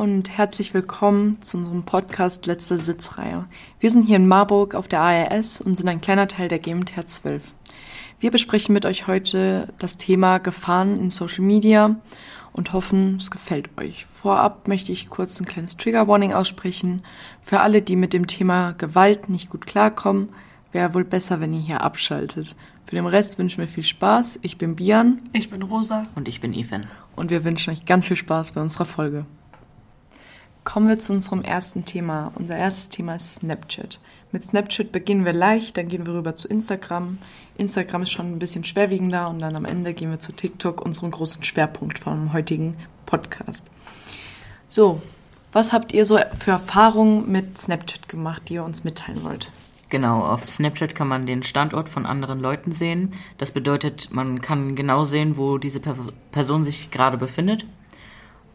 und herzlich willkommen zu unserem Podcast Letzte Sitzreihe. Wir sind hier in Marburg auf der ARS und sind ein kleiner Teil der GMTR 12. Wir besprechen mit euch heute das Thema Gefahren in Social Media und hoffen, es gefällt euch. Vorab möchte ich kurz ein kleines Trigger Warning aussprechen. Für alle, die mit dem Thema Gewalt nicht gut klarkommen, wäre wohl besser, wenn ihr hier abschaltet. Für den Rest wünschen wir viel Spaß. Ich bin Bian. Ich bin Rosa. Und ich bin Ethan. Und wir wünschen euch ganz viel Spaß bei unserer Folge. Kommen wir zu unserem ersten Thema. Unser erstes Thema ist Snapchat. Mit Snapchat beginnen wir leicht, dann gehen wir rüber zu Instagram. Instagram ist schon ein bisschen schwerwiegender und dann am Ende gehen wir zu TikTok, unserem großen Schwerpunkt vom heutigen Podcast. So, was habt ihr so für Erfahrungen mit Snapchat gemacht, die ihr uns mitteilen wollt? Genau, auf Snapchat kann man den Standort von anderen Leuten sehen. Das bedeutet, man kann genau sehen, wo diese Person sich gerade befindet.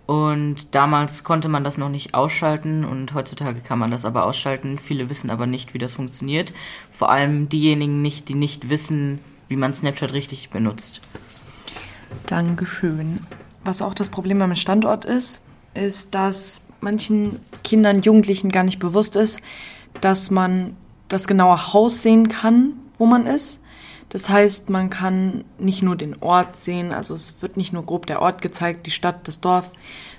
Und damals konnte man das noch nicht ausschalten und heutzutage kann man das aber ausschalten. Viele wissen aber nicht, wie das funktioniert. Vor allem diejenigen nicht, die nicht wissen, wie man Snapchat richtig benutzt. Dankeschön. Was auch das Problem beim Standort ist, ist, dass manchen Kindern, Jugendlichen gar nicht bewusst ist, dass man das genaue Haus sehen kann, wo man ist. Das heißt, man kann nicht nur den Ort sehen, also es wird nicht nur grob der Ort gezeigt, die Stadt, das Dorf,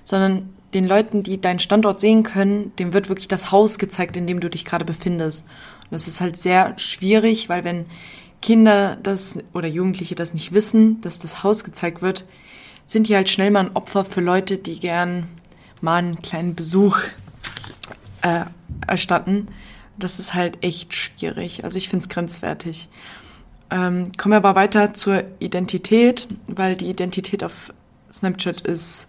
sondern den Leuten, die deinen Standort sehen können, dem wird wirklich das Haus gezeigt, in dem du dich gerade befindest. Und das ist halt sehr schwierig, weil wenn Kinder das oder Jugendliche das nicht wissen, dass das Haus gezeigt wird, sind die halt schnell mal ein Opfer für Leute, die gern mal einen kleinen Besuch äh, erstatten. Das ist halt echt schwierig. Also ich finde es grenzwertig. Ähm, kommen wir aber weiter zur Identität, weil die Identität auf Snapchat ist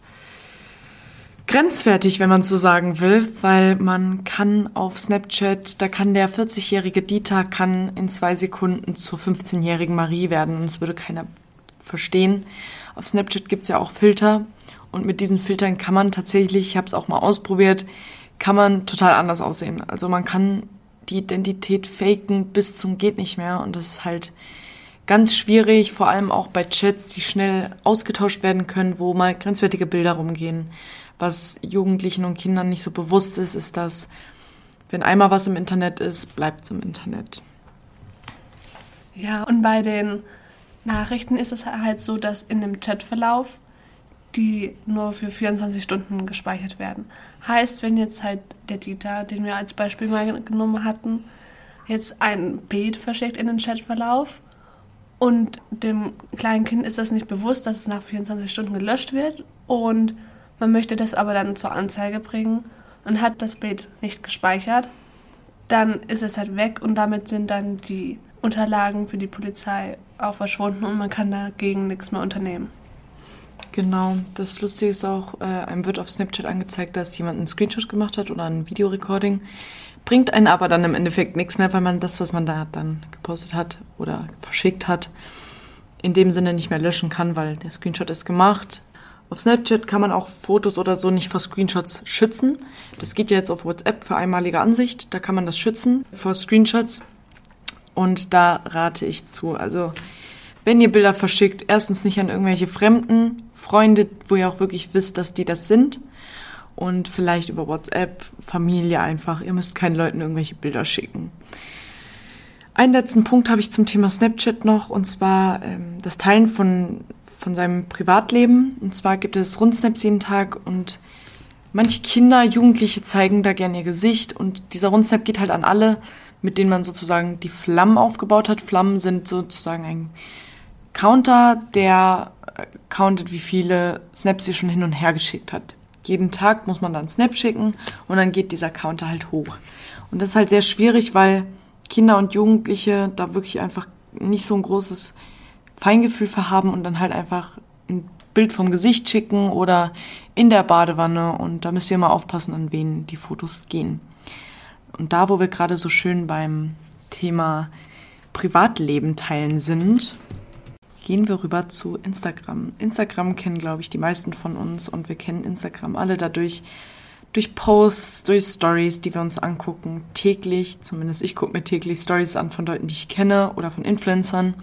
grenzwertig, wenn man so sagen will, weil man kann auf Snapchat, da kann der 40-jährige Dieter kann in zwei Sekunden zur 15-jährigen Marie werden und es würde keiner verstehen. Auf Snapchat gibt's ja auch Filter und mit diesen Filtern kann man tatsächlich, ich habe es auch mal ausprobiert, kann man total anders aussehen. Also man kann die Identität faken bis zum geht nicht mehr und das ist halt ganz schwierig, vor allem auch bei Chats, die schnell ausgetauscht werden können, wo mal grenzwertige Bilder rumgehen. Was Jugendlichen und Kindern nicht so bewusst ist, ist, dass wenn einmal was im Internet ist, bleibt es im Internet. Ja, und bei den Nachrichten ist es halt so, dass in dem Chatverlauf die nur für 24 Stunden gespeichert werden. Heißt, wenn jetzt halt der Dieter, den wir als Beispiel mal genommen hatten, jetzt ein Bild verschickt in den Chatverlauf und dem kleinen Kind ist das nicht bewusst, dass es nach 24 Stunden gelöscht wird und man möchte das aber dann zur Anzeige bringen und hat das Bild nicht gespeichert, dann ist es halt weg und damit sind dann die Unterlagen für die Polizei auch verschwunden und man kann dagegen nichts mehr unternehmen. Genau, das Lustige ist auch, äh, einem wird auf Snapchat angezeigt, dass jemand einen Screenshot gemacht hat oder ein Videorecording. Bringt einen aber dann im Endeffekt nichts mehr, weil man das, was man da dann gepostet hat oder verschickt hat, in dem Sinne nicht mehr löschen kann, weil der Screenshot ist gemacht. Auf Snapchat kann man auch Fotos oder so nicht vor Screenshots schützen. Das geht ja jetzt auf WhatsApp für einmalige Ansicht. Da kann man das schützen vor Screenshots. Und da rate ich zu. Also wenn ihr Bilder verschickt, erstens nicht an irgendwelche fremden Freunde, wo ihr auch wirklich wisst, dass die das sind. Und vielleicht über WhatsApp, Familie einfach. Ihr müsst keinen Leuten irgendwelche Bilder schicken. Einen letzten Punkt habe ich zum Thema Snapchat noch, und zwar ähm, das Teilen von, von seinem Privatleben. Und zwar gibt es Rundsnaps jeden Tag und manche Kinder, Jugendliche zeigen da gerne ihr Gesicht und dieser Rundsnap geht halt an alle, mit denen man sozusagen die Flammen aufgebaut hat. Flammen sind sozusagen ein Counter, der countet, wie viele Snaps sie schon hin und her geschickt hat. Jeden Tag muss man dann Snap schicken und dann geht dieser Counter halt hoch. Und das ist halt sehr schwierig, weil Kinder und Jugendliche da wirklich einfach nicht so ein großes Feingefühl für haben und dann halt einfach ein Bild vom Gesicht schicken oder in der Badewanne und da müsst ihr mal aufpassen, an wen die Fotos gehen. Und da, wo wir gerade so schön beim Thema Privatleben teilen sind, gehen wir rüber zu Instagram. Instagram kennen, glaube ich, die meisten von uns und wir kennen Instagram alle dadurch, durch Posts, durch Stories, die wir uns angucken, täglich, zumindest ich gucke mir täglich Stories an von Leuten, die ich kenne oder von Influencern.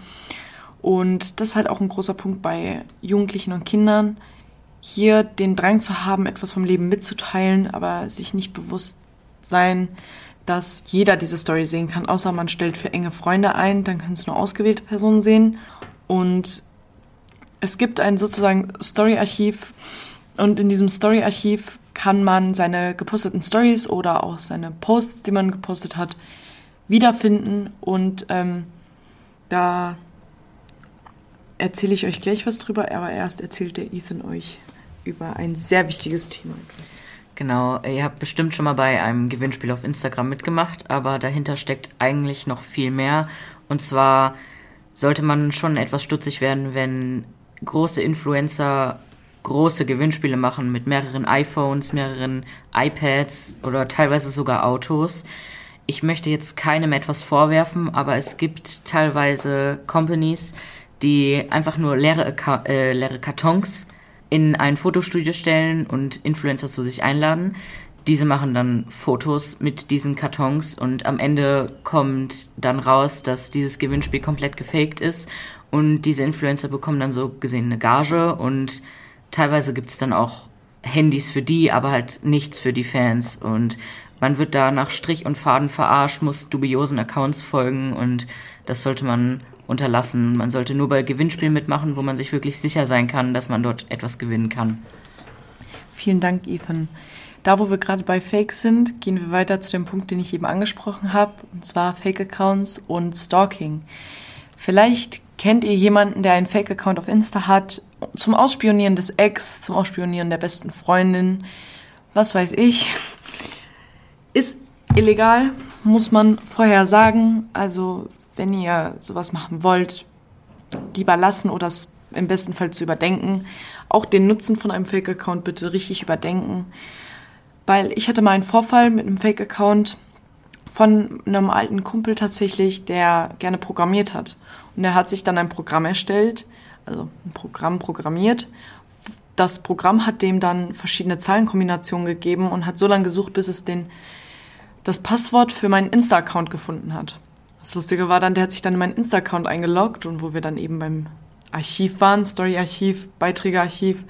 Und das ist halt auch ein großer Punkt bei Jugendlichen und Kindern. hier den Drang zu haben, etwas vom Leben mitzuteilen, aber sich nicht bewusst sein, dass jeder diese Story sehen kann, außer man stellt für enge Freunde ein, dann können es nur ausgewählte Personen sehen. Und es gibt ein sozusagen Story-Archiv und in diesem Story-Archiv kann man seine geposteten Stories oder auch seine Posts, die man gepostet hat, wiederfinden. Und ähm, da erzähle ich euch gleich was drüber, aber erst erzählt der Ethan euch über ein sehr wichtiges Thema etwas. Genau, ihr habt bestimmt schon mal bei einem Gewinnspiel auf Instagram mitgemacht, aber dahinter steckt eigentlich noch viel mehr. Und zwar sollte man schon etwas stutzig werden, wenn große Influencer große Gewinnspiele machen mit mehreren iPhones, mehreren iPads oder teilweise sogar Autos. Ich möchte jetzt keinem etwas vorwerfen, aber es gibt teilweise Companies, die einfach nur leere, äh, leere Kartons in ein Fotostudio stellen und Influencer zu sich einladen. Diese machen dann Fotos mit diesen Kartons und am Ende kommt dann raus, dass dieses Gewinnspiel komplett gefaked ist und diese Influencer bekommen dann so gesehen eine Gage und teilweise gibt es dann auch Handys für die, aber halt nichts für die Fans und man wird da nach Strich und Faden verarscht, muss dubiosen Accounts folgen und das sollte man unterlassen. Man sollte nur bei Gewinnspielen mitmachen, wo man sich wirklich sicher sein kann, dass man dort etwas gewinnen kann. Vielen Dank, Ethan. Da, wo wir gerade bei Fake sind, gehen wir weiter zu dem Punkt, den ich eben angesprochen habe, und zwar Fake-Accounts und Stalking. Vielleicht kennt ihr jemanden, der einen Fake-Account auf Insta hat, zum Ausspionieren des Ex, zum Ausspionieren der besten Freundin, was weiß ich. Ist illegal, muss man vorher sagen. Also wenn ihr sowas machen wollt, lieber lassen oder es im besten Fall zu überdenken. Auch den Nutzen von einem Fake-Account bitte richtig überdenken. Weil ich hatte mal einen Vorfall mit einem Fake-Account von einem alten Kumpel tatsächlich, der gerne programmiert hat. Und er hat sich dann ein Programm erstellt, also ein Programm programmiert. Das Programm hat dem dann verschiedene Zahlenkombinationen gegeben und hat so lange gesucht, bis es den, das Passwort für meinen Insta-Account gefunden hat. Das Lustige war dann, der hat sich dann in meinen Insta-Account eingeloggt und wo wir dann eben beim Archiv waren, Story-Archiv, Beiträge-Archiv,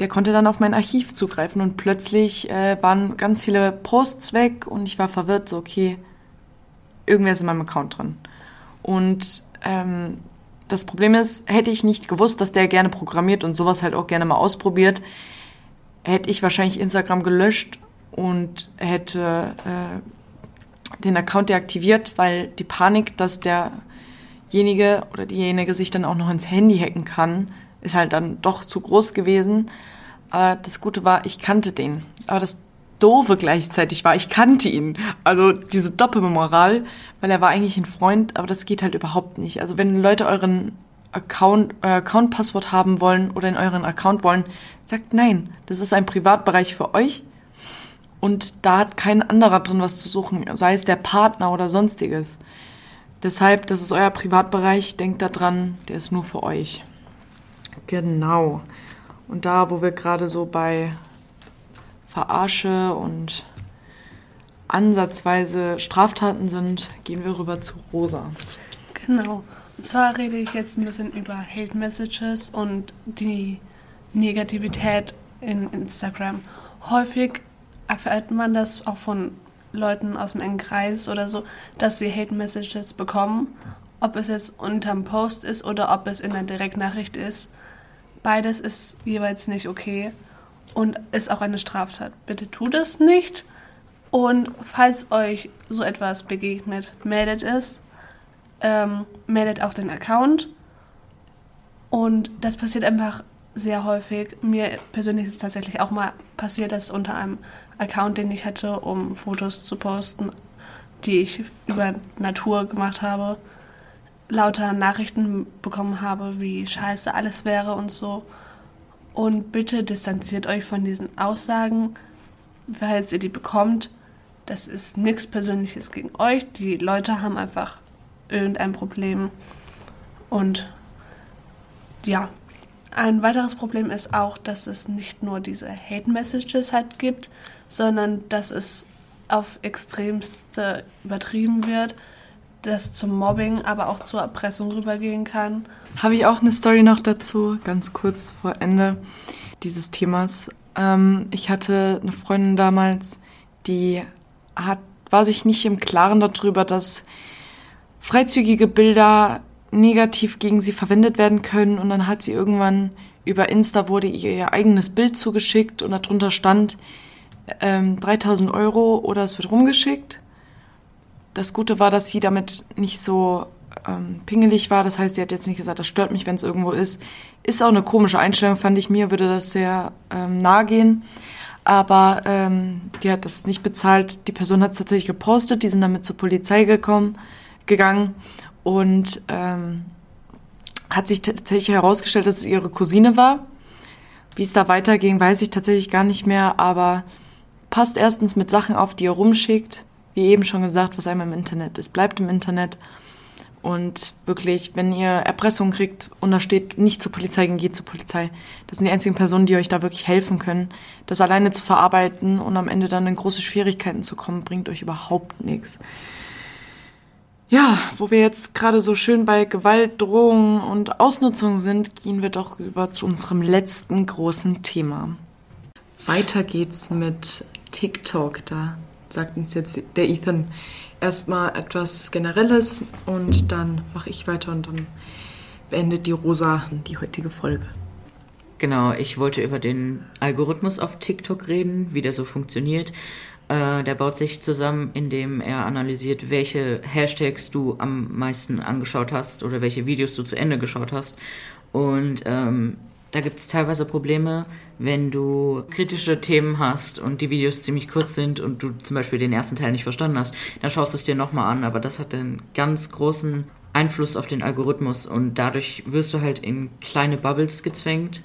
der konnte dann auf mein Archiv zugreifen und plötzlich äh, waren ganz viele Posts weg und ich war verwirrt, so okay, irgendwer ist in meinem Account drin. Und ähm, das Problem ist, hätte ich nicht gewusst, dass der gerne programmiert und sowas halt auch gerne mal ausprobiert, hätte ich wahrscheinlich Instagram gelöscht und hätte äh, den Account deaktiviert, weil die Panik, dass derjenige oder diejenige sich dann auch noch ins Handy hacken kann, ist halt dann doch zu groß gewesen. Aber das Gute war, ich kannte den. Aber das Doofe gleichzeitig war, ich kannte ihn. Also diese Doppelmoral, weil er war eigentlich ein Freund, aber das geht halt überhaupt nicht. Also wenn Leute euren Account, äh, Account-Passwort haben wollen oder in euren Account wollen, sagt nein. Das ist ein Privatbereich für euch und da hat kein anderer drin was zu suchen, sei es der Partner oder sonstiges. Deshalb, das ist euer Privatbereich, denkt daran, der ist nur für euch. Genau. Und da, wo wir gerade so bei Verarsche und ansatzweise Straftaten sind, gehen wir rüber zu Rosa. Genau. Und zwar rede ich jetzt ein bisschen über Hate Messages und die Negativität in Instagram. Häufig erfährt man das auch von Leuten aus dem engen Kreis oder so, dass sie Hate Messages bekommen. Ob es jetzt unterm Post ist oder ob es in der Direktnachricht ist. Beides ist jeweils nicht okay und ist auch eine Straftat. Bitte tut es nicht. Und falls euch so etwas begegnet, meldet es. Ähm, meldet auch den Account. Und das passiert einfach sehr häufig. Mir persönlich ist es tatsächlich auch mal passiert, dass unter einem Account, den ich hatte, um Fotos zu posten, die ich über Natur gemacht habe, lauter Nachrichten bekommen habe, wie scheiße alles wäre und so. Und bitte distanziert euch von diesen Aussagen, falls ihr die bekommt. Das ist nichts Persönliches gegen euch. Die Leute haben einfach irgendein Problem. Und ja, ein weiteres Problem ist auch, dass es nicht nur diese Hate Messages halt gibt, sondern dass es auf extremste übertrieben wird, dass zum Mobbing, aber auch zur Erpressung rübergehen kann. Habe ich auch eine Story noch dazu, ganz kurz vor Ende. dieses Themas. Ähm, ich hatte eine Freundin damals, die hat, war sich nicht im Klaren darüber, dass freizügige Bilder negativ gegen sie verwendet werden können. Und dann hat sie irgendwann über Insta wurde ihr, ihr eigenes Bild zugeschickt und darunter stand ähm, 3000 Euro oder es wird rumgeschickt. Das Gute war, dass sie damit nicht so ähm, pingelig war. Das heißt, sie hat jetzt nicht gesagt, das stört mich, wenn es irgendwo ist. Ist auch eine komische Einstellung, fand ich mir, würde das sehr ähm, nahe gehen. Aber ähm, die hat das nicht bezahlt. Die Person hat es tatsächlich gepostet. Die sind damit zur Polizei gekommen, gegangen und ähm, hat sich tatsächlich herausgestellt, dass es ihre Cousine war. Wie es da weiterging, weiß ich tatsächlich gar nicht mehr, aber passt erstens mit Sachen auf, die ihr rumschickt. Wie eben schon gesagt, was einem im Internet ist, bleibt im Internet. Und wirklich, wenn ihr Erpressung kriegt und da steht, nicht zur Polizei gehen, geht zur Polizei. Das sind die einzigen Personen, die euch da wirklich helfen können. Das alleine zu verarbeiten und am Ende dann in große Schwierigkeiten zu kommen, bringt euch überhaupt nichts. Ja, wo wir jetzt gerade so schön bei Gewalt, Drohungen und Ausnutzung sind, gehen wir doch über zu unserem letzten großen Thema. Weiter geht's mit TikTok. Da sagt uns jetzt der Ethan erstmal etwas Generelles und dann mache ich weiter und dann beendet die Rosa die heutige Folge. Genau, ich wollte über den Algorithmus auf TikTok reden, wie der so funktioniert äh, der baut sich zusammen, indem er analysiert, welche Hashtags du am meisten angeschaut hast oder welche Videos du zu Ende geschaut hast. Und ähm, da gibt es teilweise Probleme, wenn du kritische Themen hast und die Videos ziemlich kurz sind und du zum Beispiel den ersten Teil nicht verstanden hast, dann schaust du es dir nochmal an. Aber das hat einen ganz großen Einfluss auf den Algorithmus und dadurch wirst du halt in kleine Bubbles gezwängt,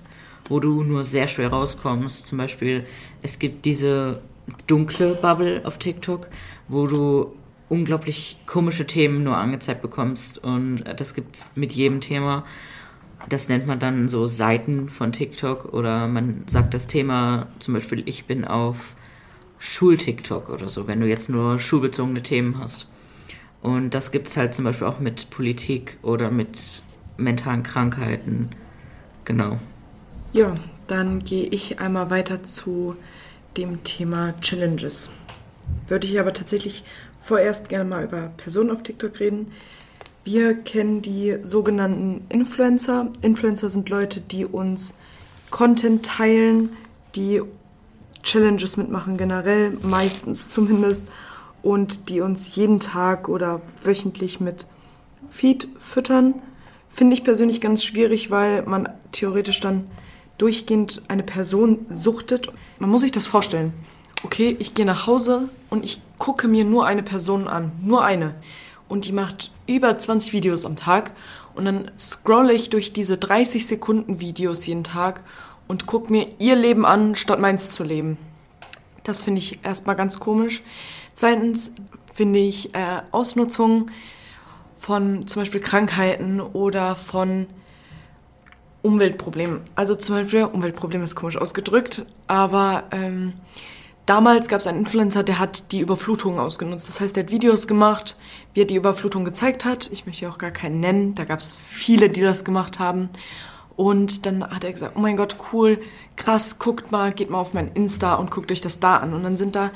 wo du nur sehr schwer rauskommst. Zum Beispiel, es gibt diese dunkle Bubble auf TikTok, wo du unglaublich komische Themen nur angezeigt bekommst und das gibt's mit jedem Thema. Das nennt man dann so Seiten von TikTok oder man sagt das Thema zum Beispiel, ich bin auf Schul-TikTok oder so, wenn du jetzt nur schulbezogene Themen hast. Und das gibt's halt zum Beispiel auch mit Politik oder mit mentalen Krankheiten. Genau. Ja, dann gehe ich einmal weiter zu dem Thema Challenges. Würde ich aber tatsächlich vorerst gerne mal über Personen auf TikTok reden. Wir kennen die sogenannten Influencer. Influencer sind Leute, die uns Content teilen, die Challenges mitmachen, generell, meistens zumindest, und die uns jeden Tag oder wöchentlich mit Feed füttern. Finde ich persönlich ganz schwierig, weil man theoretisch dann durchgehend eine Person suchtet. Man muss sich das vorstellen. Okay, ich gehe nach Hause und ich gucke mir nur eine Person an, nur eine. Und die macht über 20 Videos am Tag. Und dann scrolle ich durch diese 30 Sekunden Videos jeden Tag und gucke mir ihr Leben an, statt meins zu leben. Das finde ich erstmal ganz komisch. Zweitens finde ich äh, Ausnutzung von zum Beispiel Krankheiten oder von Umweltproblem. Also zum Beispiel, Umweltproblem ist komisch ausgedrückt, aber ähm, damals gab es einen Influencer, der hat die Überflutung ausgenutzt. Das heißt, der hat Videos gemacht, wie er die Überflutung gezeigt hat. Ich möchte auch gar keinen nennen, da gab es viele, die das gemacht haben. Und dann hat er gesagt, oh mein Gott, cool, krass, guckt mal, geht mal auf mein Insta und guckt euch das da an. Und dann sind da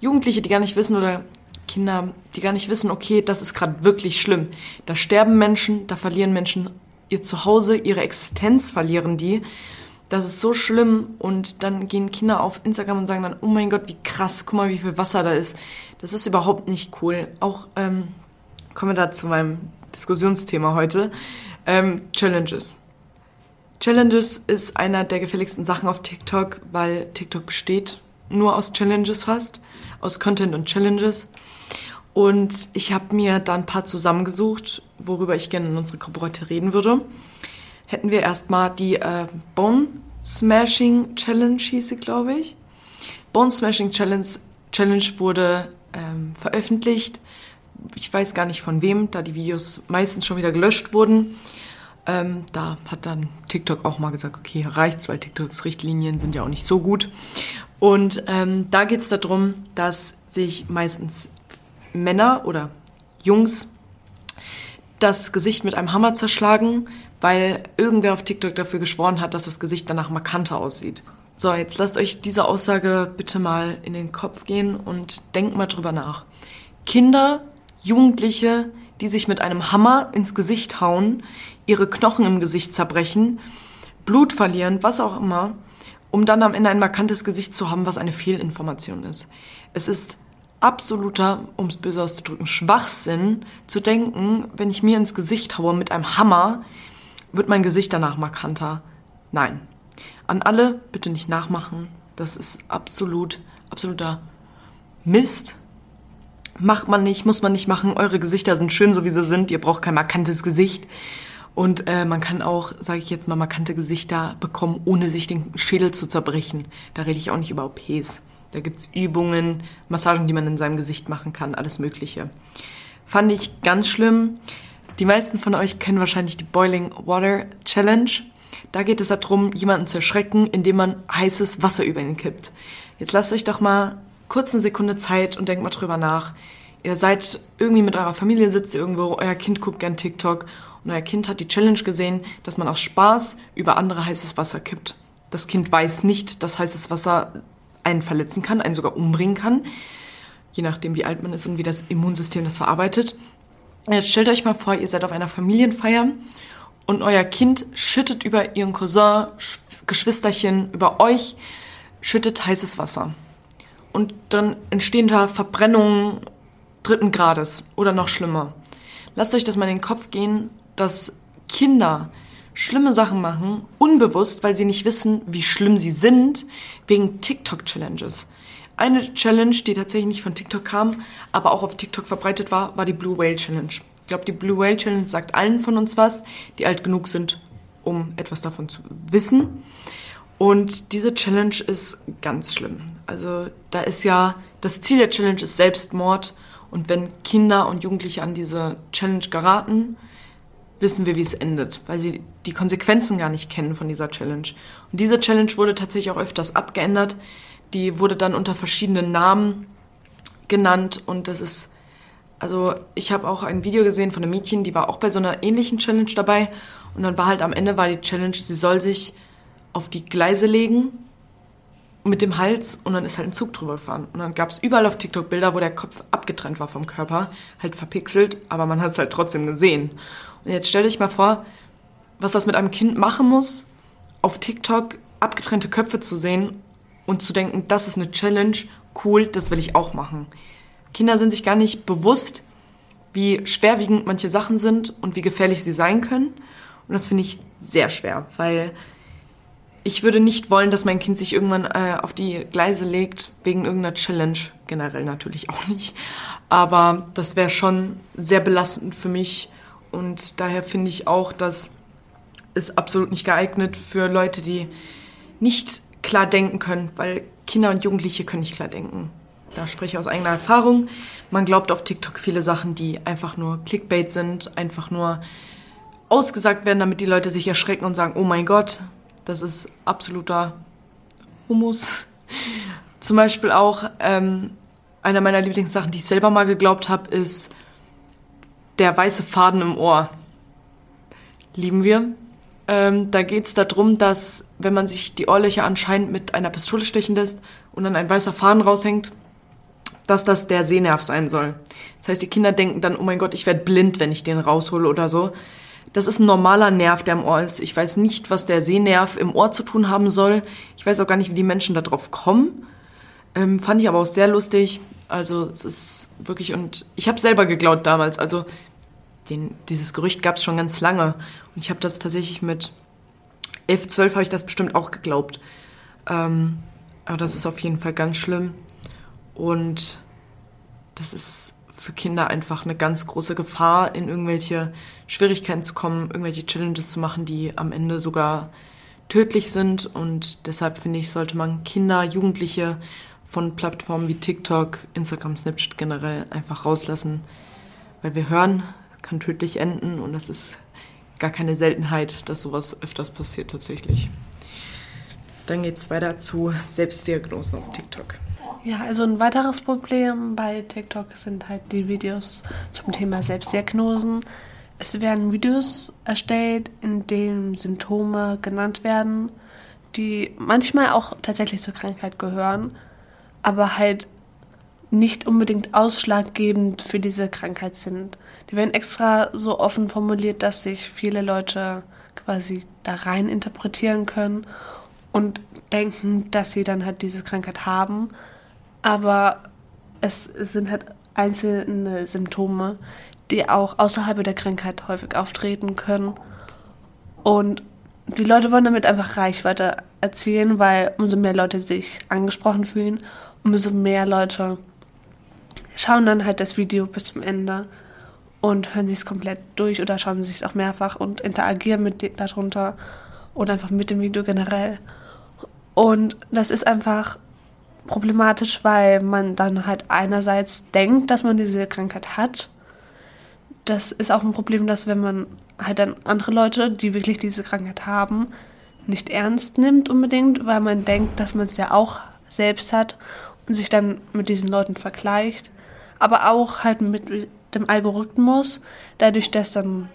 Jugendliche, die gar nicht wissen oder Kinder, die gar nicht wissen, okay, das ist gerade wirklich schlimm. Da sterben Menschen, da verlieren Menschen ihr Zuhause, ihre Existenz verlieren die. Das ist so schlimm und dann gehen Kinder auf Instagram und sagen dann, oh mein Gott, wie krass, guck mal, wie viel Wasser da ist. Das ist überhaupt nicht cool. Auch ähm, kommen wir da zu meinem Diskussionsthema heute. Ähm, Challenges. Challenges ist einer der gefälligsten Sachen auf TikTok, weil TikTok besteht nur aus Challenges fast, aus Content und Challenges. Und ich habe mir da ein paar zusammengesucht, worüber ich gerne in unserer Gruppe heute reden würde. Hätten wir erstmal die äh, Bone Smashing Challenge, hieß sie, glaube ich. Bone Smashing Challenge, Challenge wurde ähm, veröffentlicht. Ich weiß gar nicht von wem, da die Videos meistens schon wieder gelöscht wurden. Ähm, da hat dann TikTok auch mal gesagt, okay, reicht's, weil TikToks Richtlinien sind ja auch nicht so gut. Und ähm, da geht es darum, dass sich meistens Männer oder Jungs das Gesicht mit einem Hammer zerschlagen, weil irgendwer auf TikTok dafür geschworen hat, dass das Gesicht danach markanter aussieht. So, jetzt lasst euch diese Aussage bitte mal in den Kopf gehen und denkt mal drüber nach. Kinder, Jugendliche, die sich mit einem Hammer ins Gesicht hauen, ihre Knochen im Gesicht zerbrechen, Blut verlieren, was auch immer, um dann am Ende ein markantes Gesicht zu haben, was eine Fehlinformation ist. Es ist absoluter, um es böse auszudrücken, Schwachsinn zu denken, wenn ich mir ins Gesicht haue mit einem Hammer, wird mein Gesicht danach markanter. Nein. An alle bitte nicht nachmachen. Das ist absolut, absoluter Mist. Macht man nicht, muss man nicht machen. Eure Gesichter sind schön, so wie sie sind. Ihr braucht kein markantes Gesicht. Und äh, man kann auch, sage ich jetzt mal, markante Gesichter bekommen, ohne sich den Schädel zu zerbrechen. Da rede ich auch nicht über OPs. Da gibt's Übungen, Massagen, die man in seinem Gesicht machen kann, alles Mögliche. Fand ich ganz schlimm. Die meisten von euch kennen wahrscheinlich die Boiling Water Challenge. Da geht es darum, jemanden zu erschrecken, indem man heißes Wasser über ihn kippt. Jetzt lasst euch doch mal kurz eine Sekunde Zeit und denkt mal drüber nach. Ihr seid irgendwie mit eurer Familie, sitzt irgendwo, euer Kind guckt gern TikTok und euer Kind hat die Challenge gesehen, dass man aus Spaß über andere heißes Wasser kippt. Das Kind weiß nicht, dass heißes Wasser einen verletzen kann, einen sogar umbringen kann, je nachdem wie alt man ist und wie das Immunsystem das verarbeitet. Jetzt stellt euch mal vor, ihr seid auf einer Familienfeier und euer Kind schüttet über ihren Cousin, Geschwisterchen, über euch, schüttet heißes Wasser. Und dann entstehen da Verbrennungen dritten Grades oder noch schlimmer. Lasst euch das mal in den Kopf gehen, dass Kinder schlimme Sachen machen, unbewusst, weil sie nicht wissen, wie schlimm sie sind, wegen TikTok-Challenges. Eine Challenge, die tatsächlich nicht von TikTok kam, aber auch auf TikTok verbreitet war, war die Blue Whale Challenge glaube, die Blue Whale Challenge sagt allen von uns was, die alt genug sind, um etwas davon zu wissen. Und diese Challenge ist ganz schlimm. Also da ist ja, das Ziel der Challenge ist Selbstmord. Und wenn Kinder und Jugendliche an diese Challenge geraten, wissen wir, wie es endet, weil sie die Konsequenzen gar nicht kennen von dieser Challenge. Und diese Challenge wurde tatsächlich auch öfters abgeändert. Die wurde dann unter verschiedenen Namen genannt und das ist also ich habe auch ein Video gesehen von einem Mädchen, die war auch bei so einer ähnlichen Challenge dabei. Und dann war halt am Ende war die Challenge, sie soll sich auf die Gleise legen mit dem Hals und dann ist halt ein Zug drüber gefahren. Und dann gab es überall auf TikTok Bilder, wo der Kopf abgetrennt war vom Körper, halt verpixelt, aber man hat es halt trotzdem gesehen. Und jetzt stell dich mal vor, was das mit einem Kind machen muss, auf TikTok abgetrennte Köpfe zu sehen und zu denken, das ist eine Challenge, cool, das will ich auch machen. Kinder sind sich gar nicht bewusst, wie schwerwiegend manche Sachen sind und wie gefährlich sie sein können. Und das finde ich sehr schwer, weil ich würde nicht wollen, dass mein Kind sich irgendwann äh, auf die Gleise legt wegen irgendeiner Challenge. Generell natürlich auch nicht. Aber das wäre schon sehr belastend für mich. Und daher finde ich auch, dass es absolut nicht geeignet für Leute, die nicht klar denken können, weil Kinder und Jugendliche können nicht klar denken da spreche ich aus eigener Erfahrung. Man glaubt auf TikTok viele Sachen, die einfach nur Clickbait sind, einfach nur ausgesagt werden, damit die Leute sich erschrecken und sagen, oh mein Gott, das ist absoluter Humus. Zum Beispiel auch ähm, einer meiner Lieblingssachen, die ich selber mal geglaubt habe, ist der weiße Faden im Ohr. Lieben wir. Ähm, da geht es darum, dass wenn man sich die Ohrlöcher anscheinend mit einer Pistole stechen lässt und dann ein weißer Faden raushängt, dass das der Sehnerv sein soll. Das heißt, die Kinder denken dann, oh mein Gott, ich werde blind, wenn ich den raushole oder so. Das ist ein normaler Nerv, der im Ohr ist. Ich weiß nicht, was der Sehnerv im Ohr zu tun haben soll. Ich weiß auch gar nicht, wie die Menschen darauf kommen. Ähm, fand ich aber auch sehr lustig. Also es ist wirklich und ich habe selber geglaubt damals. Also den, dieses Gerücht gab es schon ganz lange und ich habe das tatsächlich mit 11, 12 habe ich das bestimmt auch geglaubt. Ähm, aber das ist auf jeden Fall ganz schlimm. Und das ist für Kinder einfach eine ganz große Gefahr, in irgendwelche Schwierigkeiten zu kommen, irgendwelche Challenges zu machen, die am Ende sogar tödlich sind. Und deshalb finde ich, sollte man Kinder, Jugendliche von Plattformen wie TikTok, Instagram, Snapchat generell einfach rauslassen. Weil wir hören, kann tödlich enden und das ist gar keine Seltenheit, dass sowas öfters passiert tatsächlich. Dann geht es weiter zu Selbstdiagnosen auf TikTok. Ja, also ein weiteres Problem bei TikTok sind halt die Videos zum Thema Selbstdiagnosen. es werden Videos erstellt, in denen Symptome genannt werden, die manchmal auch tatsächlich zur Krankheit gehören, aber halt nicht unbedingt ausschlaggebend für diese Krankheit sind. Die werden extra so offen formuliert, dass sich viele Leute quasi da rein interpretieren können und denken, dass sie dann halt diese Krankheit haben. Aber es sind halt einzelne Symptome, die auch außerhalb der Krankheit häufig auftreten können. Und die Leute wollen damit einfach Reichweite erzielen, weil umso mehr Leute sich angesprochen fühlen, umso mehr Leute schauen dann halt das Video bis zum Ende und hören sich es komplett durch oder schauen sich es auch mehrfach und interagieren mit darunter oder einfach mit dem Video generell. Und das ist einfach problematisch, weil man dann halt einerseits denkt, dass man diese Krankheit hat. Das ist auch ein Problem, dass wenn man halt dann andere Leute, die wirklich diese Krankheit haben, nicht ernst nimmt unbedingt, weil man denkt, dass man es ja auch selbst hat und sich dann mit diesen Leuten vergleicht. Aber auch halt mit dem Algorithmus, dadurch, dass dann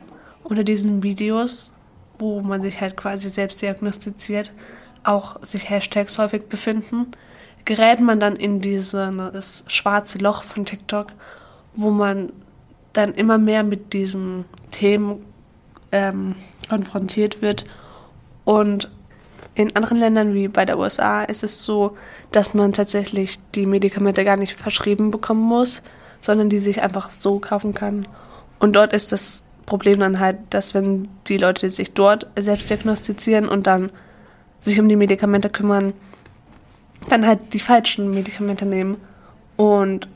unter diesen Videos, wo man sich halt quasi selbst diagnostiziert, auch sich Hashtags häufig befinden, gerät man dann in dieses schwarze Loch von TikTok, wo man dann immer mehr mit diesen Themen ähm, konfrontiert wird. Und in anderen Ländern wie bei der USA ist es so, dass man tatsächlich die Medikamente gar nicht verschrieben bekommen muss, sondern die sich einfach so kaufen kann. Und dort ist das Problem dann halt, dass wenn die Leute sich dort selbst diagnostizieren und dann sich um die Medikamente kümmern, dann halt die falschen Medikamente nehmen. Und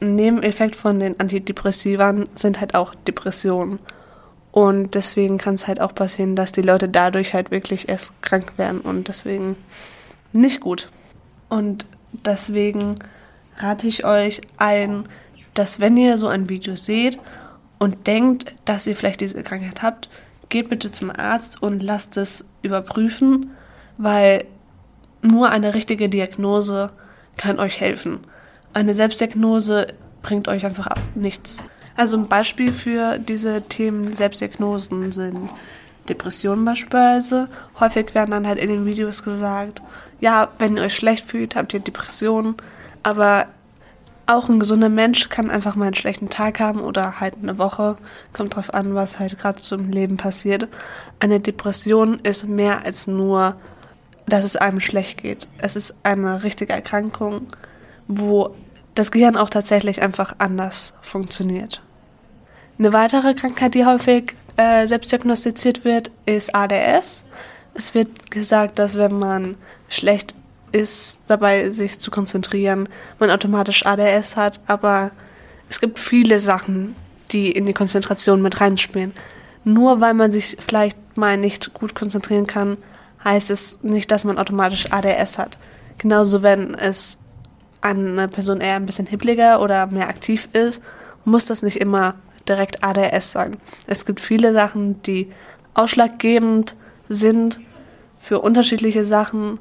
ein Nebeneffekt von den Antidepressivern sind halt auch Depressionen. Und deswegen kann es halt auch passieren, dass die Leute dadurch halt wirklich erst krank werden und deswegen nicht gut. Und deswegen rate ich euch ein, dass wenn ihr so ein Video seht und denkt, dass ihr vielleicht diese Krankheit habt, geht bitte zum Arzt und lasst es überprüfen, weil nur eine richtige Diagnose kann euch helfen. Eine Selbstdiagnose bringt euch einfach nichts. Also ein Beispiel für diese Themen Selbstdiagnosen sind Depressionen beispielsweise. Häufig werden dann halt in den Videos gesagt, ja, wenn ihr euch schlecht fühlt, habt ihr Depressionen. Aber auch ein gesunder Mensch kann einfach mal einen schlechten Tag haben oder halt eine Woche. Kommt drauf an, was halt gerade so im Leben passiert. Eine Depression ist mehr als nur dass es einem schlecht geht. Es ist eine richtige Erkrankung, wo das Gehirn auch tatsächlich einfach anders funktioniert. Eine weitere Krankheit, die häufig äh, selbst diagnostiziert wird, ist ADS. Es wird gesagt, dass wenn man schlecht ist, dabei sich zu konzentrieren, man automatisch ADS hat, aber es gibt viele Sachen, die in die Konzentration mit reinspielen. Nur weil man sich vielleicht mal nicht gut konzentrieren kann, heißt es nicht, dass man automatisch ADS hat. Genauso, wenn es eine Person eher ein bisschen hippliger oder mehr aktiv ist, muss das nicht immer direkt ADS sein. Es gibt viele Sachen, die ausschlaggebend sind für unterschiedliche Sachen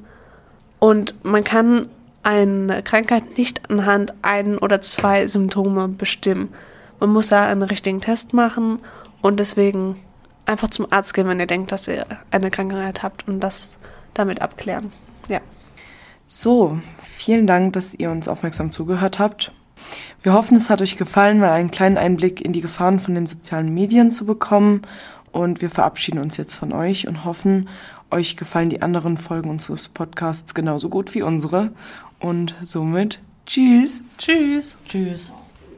und man kann eine Krankheit nicht anhand ein oder zwei Symptome bestimmen. Man muss da einen richtigen Test machen und deswegen einfach zum Arzt gehen, wenn ihr denkt, dass ihr eine Krankheit habt und das damit abklären. Ja. So, vielen Dank, dass ihr uns aufmerksam zugehört habt. Wir hoffen, es hat euch gefallen, mal einen kleinen Einblick in die Gefahren von den sozialen Medien zu bekommen. Und wir verabschieden uns jetzt von euch und hoffen, euch gefallen die anderen Folgen unseres Podcasts genauso gut wie unsere. Und somit tschüss. Tschüss. Tschüss.